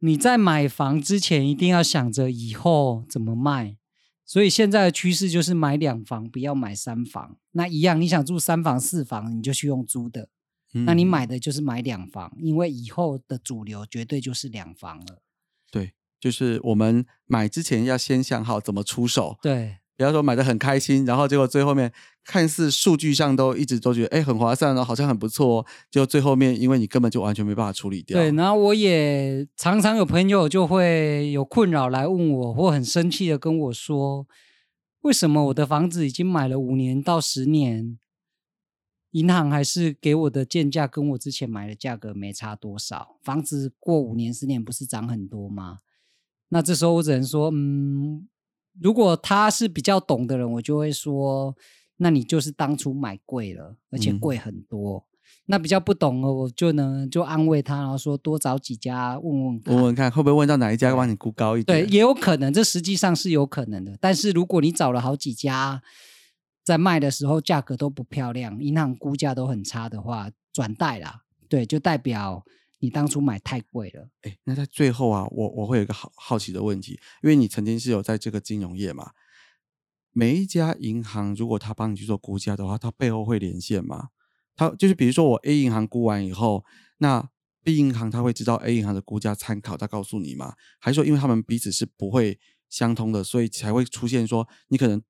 你在买房之前一定要想着以后怎么卖。所以现在的趋势就是买两房，不要买三房。那一样，你想住三房、四房，你就去用租的。那你嗯买的就是买两房，因为以后的主流绝对就是两房了。对，就是我们买之前要先想好怎么出手，对，不要说买的很开心，然后结果最后面看似数据上都一直都觉得哎很划算哦，好像很不错哦，结果最后面因为你根本就完全没办法处理掉。对，然后我也常常有朋友就会有困扰来问我，或很生气的跟我说，为什么我的房子已经买了五年到十年，银行还是给我的建价跟我之前买的价格没差多少，房子过五年十年不是涨很多吗？那这时候我只能说，嗯，如果他是比较懂的人，我就会说，那你就是当初买贵了，而且嗯贵很多。那比较不懂的，我就呢就安慰他，然后说多找几家问问看。问问看会不会问到哪一家帮你估高一点对，点？也有可能，这实际上是有可能的。但是如果你找了好几家，在卖的时候价格都不漂亮，银行估价都很差的话，转贷啦，对，就代表你当初买太贵了。哎，那在最后啊，我我会有一个好好奇的问题，因为你曾经是有在这个金融业嘛，每一家银行如果他帮你去做估价的话，它背后会连线吗？它就是比如说我 A 银行估完以后，那 B 银行他会知道 A 银行的估价参考，他告诉你吗？还是说因为他们彼此是不会相通的，所以才会出现说你可能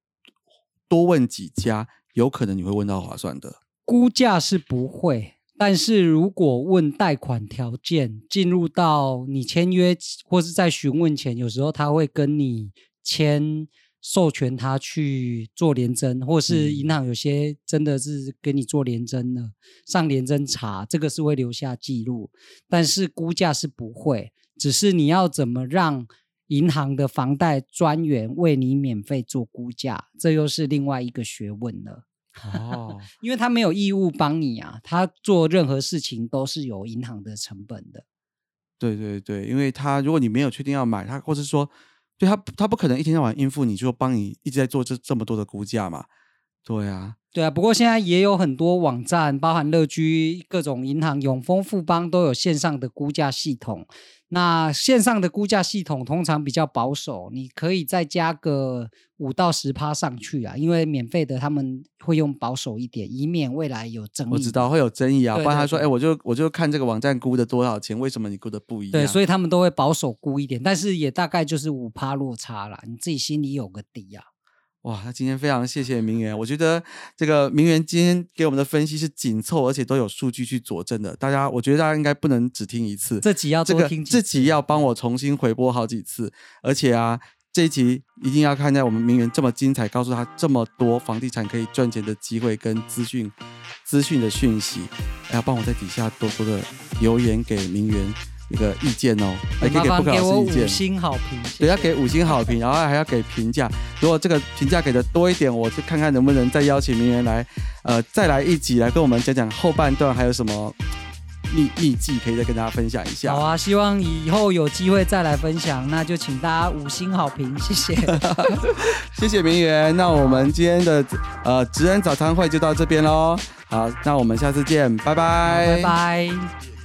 多问几家，有可能你会问到划算的。估价是不会，但是如果问贷款条件，进入到你签约或是在询问前，有时候他会跟你签授权他去做联征，或是嗯银行有些真的是给你做联征的，上联征查，这个是会留下记录，但是估价是不会，只是你要怎么让。银行的房贷专员为你免费做估价，这又是另外一个学问了。哦，因为他没有义务帮你啊，他做任何事情都是有银行的成本的。对对对，因为他如果你没有确定要买，他或是说，对他他不可能一天到晚应付你，就帮你一直在做这这么多的估价嘛。对啊，对啊，不过现在也有很多网站，包含乐居、各种银行、永丰、富邦都有线上的估价系统。那线上的估价系统通常比较保守，你可以再加个五到十趴上去啊，因为免费的他们会用保守一点，以免未来有争议。我知道会有争议啊，不然他说，哎，我就我就看这个网站估的多少钱，为什么你估的不一样？对，所以以他们都会保守估一点，但是也大概就是五趴落差啦，你自己心里有个底啊。哇，那今天非常谢谢明媛，我觉得这个明媛今天给我们的分析是紧凑，而且都有数据去佐证的。大家，我觉得大家应该不能只听一次，这集要这个多听几次自己要帮我重新回播好几次，而且啊，这一集一定要看在我们明媛这么精彩，告诉他这么多房地产可以赚钱的机会跟资讯资讯的讯息，还要帮我在底下多多的留言给明媛一个意见哦，还可以给布克给我五老师意见。星好评，谢对，要谢给五星好评，然后还要给评价。如果这个评价给的多一点，我就看看能不能再邀请名媛来，呃，再来一集来跟我们讲讲后半段还有什么秘秘技可以再跟大家分享一下。好啊，希望以后有机会再来分享，那就请大家五星好评，谢谢。谢谢明媛，那我们今天的呃职人早餐会就到这边喽。好，那我们下次见，拜拜，拜拜。